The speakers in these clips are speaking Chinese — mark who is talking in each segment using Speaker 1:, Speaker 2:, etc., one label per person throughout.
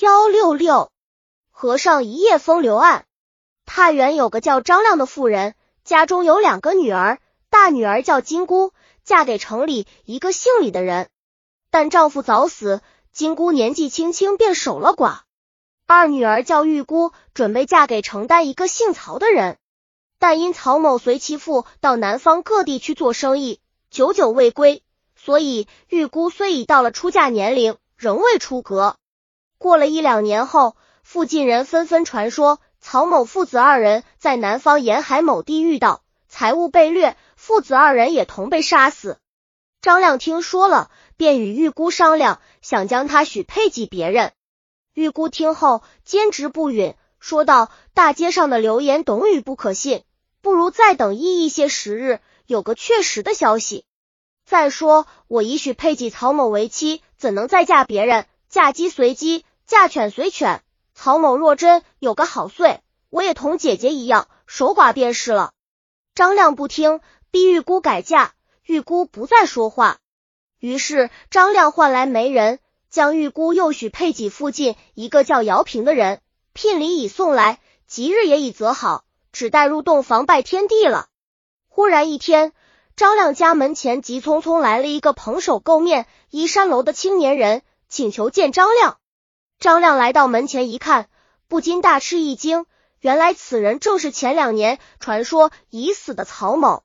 Speaker 1: 幺六六，和尚一夜风流案。太原有个叫张亮的妇人，家中有两个女儿，大女儿叫金姑，嫁给城里一个姓李的人，但丈夫早死，金姑年纪轻轻便守了寡。二女儿叫玉姑，准备嫁给承担一个姓曹的人，但因曹某随其父到南方各地去做生意，久久未归，所以玉姑虽已到了出嫁年龄，仍未出阁。过了一两年后，附近人纷纷传说曹某父子二人在南方沿海某地遇到，财物被掠，父子二人也同被杀死。张亮听说了，便与玉姑商量，想将他许配给别人。玉姑听后坚持不允，说道：“大街上的流言董语不可信，不如再等一一些时日，有个确实的消息。再说我已许配给曹某为妻，怎能再嫁别人？嫁鸡随鸡。”嫁犬随犬，曹某若真有个好岁，我也同姐姐一样守寡便是了。张亮不听，逼玉姑改嫁，玉姑不再说话。于是张亮唤来媒人，将玉姑又许配给附近一个叫姚平的人，聘礼已送来，吉日也已择好，只待入洞房拜天地了。忽然一天，张亮家门前急匆匆来了一个蓬首垢面、衣衫楼的青年人，请求见张亮。张亮来到门前一看，不禁大吃一惊，原来此人正是前两年传说已死的曹某。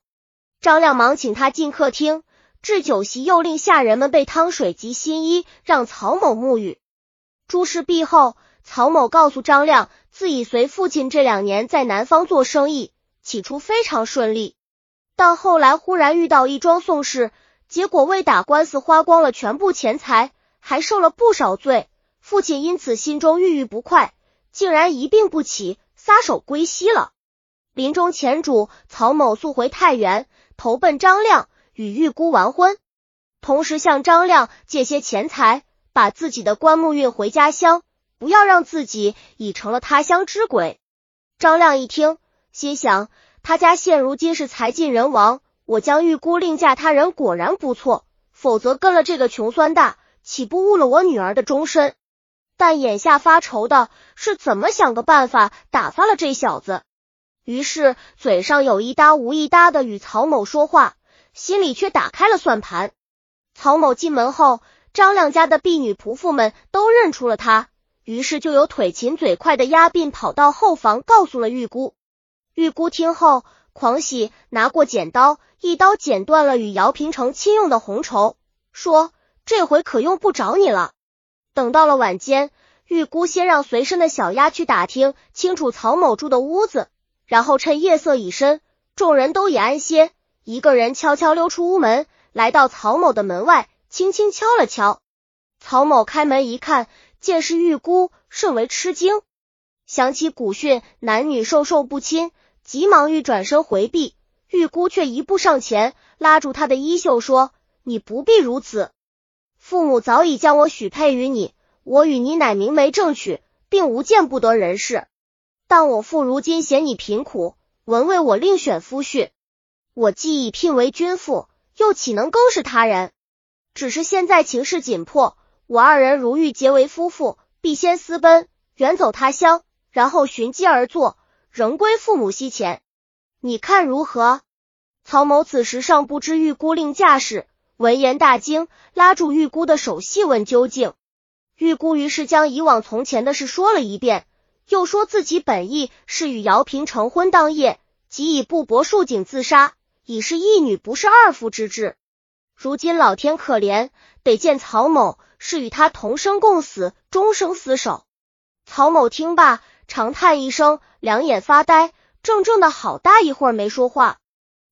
Speaker 1: 张亮忙请他进客厅，置酒席，又令下人们备汤水及新衣，让曹某沐浴。诸事毕后，曹某告诉张亮，自己随父亲这两年在南方做生意，起初非常顺利，但后来忽然遇到一桩宋事，结果为打官司花光了全部钱财，还受了不少罪。父亲因此心中郁郁不快，竟然一病不起，撒手归西了。临终前主曹某速回太原，投奔张亮，与玉姑完婚，同时向张亮借些钱财，把自己的棺木运回家乡，不要让自己已成了他乡之鬼。张亮一听，心想他家现如今是财尽人亡，我将玉姑另嫁他人果然不错，否则跟了这个穷酸大，岂不误了我女儿的终身？但眼下发愁的是怎么想个办法打发了这小子。于是嘴上有一搭无一搭的与曹某说话，心里却打开了算盘。曹某进门后，张亮家的婢女仆妇们都认出了他，于是就有腿勤嘴快的押殡跑到后房，告诉了玉姑。玉姑听后狂喜，拿过剪刀，一刀剪断了与姚平城亲用的红绸，说：“这回可用不着你了。”等到了晚间，玉姑先让随身的小丫去打听清楚曹某住的屋子，然后趁夜色已深，众人都已安歇，一个人悄悄溜出屋门，来到曹某的门外，轻轻敲了敲。曹某开门一看，见是玉姑，甚为吃惊，想起古训男女授受不亲，急忙欲转身回避，玉姑却一步上前，拉住他的衣袖说：“你不必如此。”父母早已将我许配于你，我与你乃明媒正娶，并无见不得人事。但我父如今嫌你贫苦，闻为我另选夫婿。我既已聘为君父，又岂能更视他人？只是现在情势紧迫，我二人如欲结为夫妇，必先私奔，远走他乡，然后寻机而坐，仍归父母膝前。你看如何？曹某此时尚不知玉姑令嫁事。闻言大惊，拉住玉姑的手细问究竟。玉姑于是将以往从前的事说了一遍，又说自己本意是与姚平成婚当夜，即以布帛束颈自杀，已是一女不是二夫之志。如今老天可怜，得见曹某，是与他同生共死，终生厮守。曹某听罢，长叹一声，两眼发呆，怔怔的好大一会儿没说话。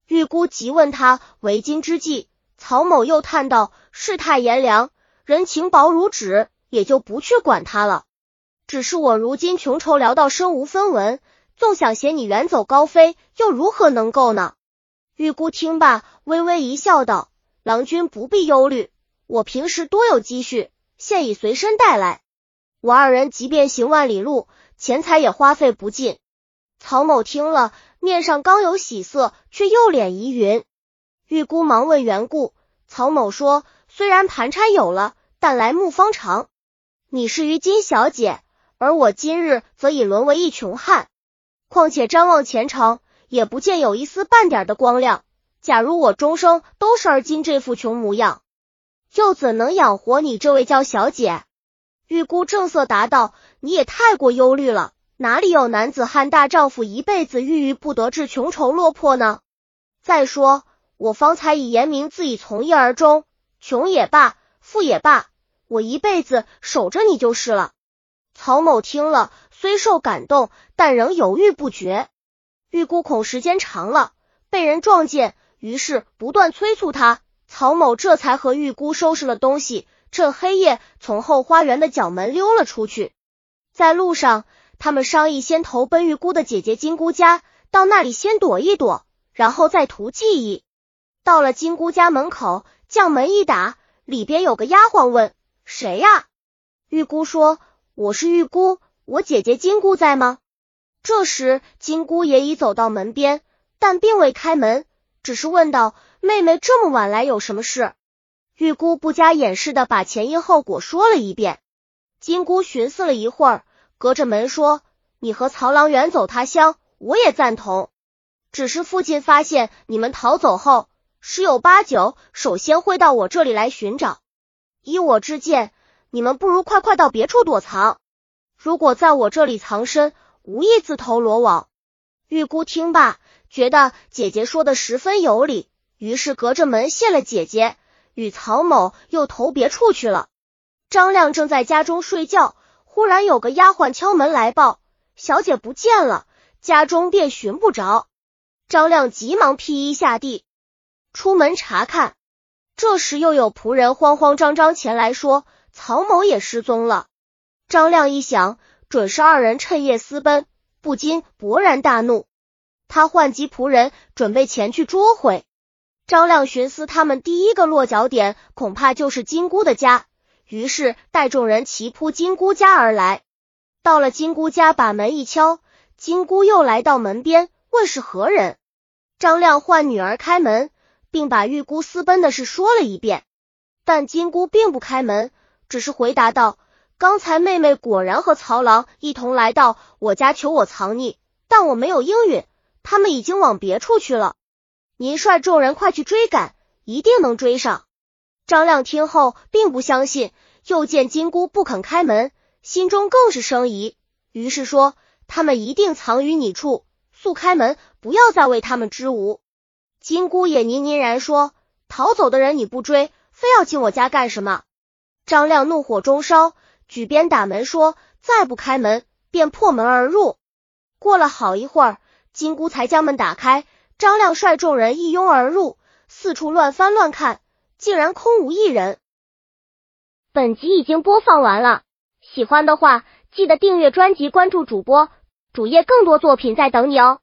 Speaker 1: 玉姑急问他为今之计。曹某又叹道：“世态炎凉，人情薄如纸，也就不去管他了。只是我如今穷愁潦倒，身无分文，纵想携你远走高飞，又如何能够呢？”玉姑听罢，微微一笑，道：“郎君不必忧虑，我平时多有积蓄，现已随身带来。我二人即便行万里路，钱财也花费不尽。”曹某听了，面上刚有喜色，却又脸疑云。玉姑忙问缘故，曹某说：“虽然盘缠有了，但来木方长。你是于金小姐，而我今日则已沦为一穷汉。况且瞻望前程，也不见有一丝半点的光亮。假如我终生都是而今这副穷模样，又怎能养活你这位娇小姐？玉姑正色答道：“你也太过忧虑了，哪里有男子汉大丈夫一辈子郁郁不得志、穷愁落魄呢？再说，我方才已言明自己从一而终，穷也罢，富也罢，我一辈子守着你就是了。”曹某听了，虽受感动，但仍犹豫不决。玉姑恐时间长了被人撞见。于是不断催促他，曹某这才和玉姑收拾了东西，趁黑夜从后花园的角门溜了出去。在路上，他们商议先投奔玉姑的姐姐金姑家，到那里先躲一躲，然后再图记忆。到了金姑家门口，将门一打，里边有个丫鬟问：“谁呀？”玉姑说：“我是玉姑，我姐姐金姑在吗？”这时金姑也已走到门边，但并未开门。只是问道：“妹妹这么晚来有什么事？”玉姑不加掩饰的把前因后果说了一遍。金姑寻思了一会儿，隔着门说：“你和曹郎远走他乡，我也赞同。只是父亲发现你们逃走后，十有八九首先会到我这里来寻找。依我之见，你们不如快快到别处躲藏。如果在我这里藏身，无意自投罗网。”玉姑听罢。觉得姐姐说的十分有理，于是隔着门谢了姐姐，与曹某又投别处去了。张亮正在家中睡觉，忽然有个丫鬟敲门来报，小姐不见了，家中便寻不着。张亮急忙披衣下地，出门查看。这时又有仆人慌慌张张前来说，曹某也失踪了。张亮一想，准是二人趁夜私奔，不禁勃然大怒。他唤集仆人，准备前去捉回张亮。寻思他们第一个落脚点，恐怕就是金姑的家，于是带众人齐扑金姑家而来。到了金姑家，把门一敲，金姑又来到门边，问是何人。张亮唤女儿开门，并把玉姑私奔的事说了一遍，但金姑并不开门，只是回答道：“刚才妹妹果然和曹郎一同来到我家求我藏匿，但我没有应允。”他们已经往别处去了，您率众人快去追赶，一定能追上。张亮听后并不相信，又见金姑不肯开门，心中更是生疑，于是说：“他们一定藏于你处，速开门，不要再为他们支吾。”金姑也呢呢然说：“逃走的人你不追，非要进我家干什么？”张亮怒火中烧，举鞭打门，说：“再不开门，便破门而入。”过了好一会儿。金姑才将门打开，张亮率众人一拥而入，四处乱翻乱看，竟然空无一人。本集已经播放完了，喜欢的话记得订阅专辑，关注主播，主页更多作品在等你哦。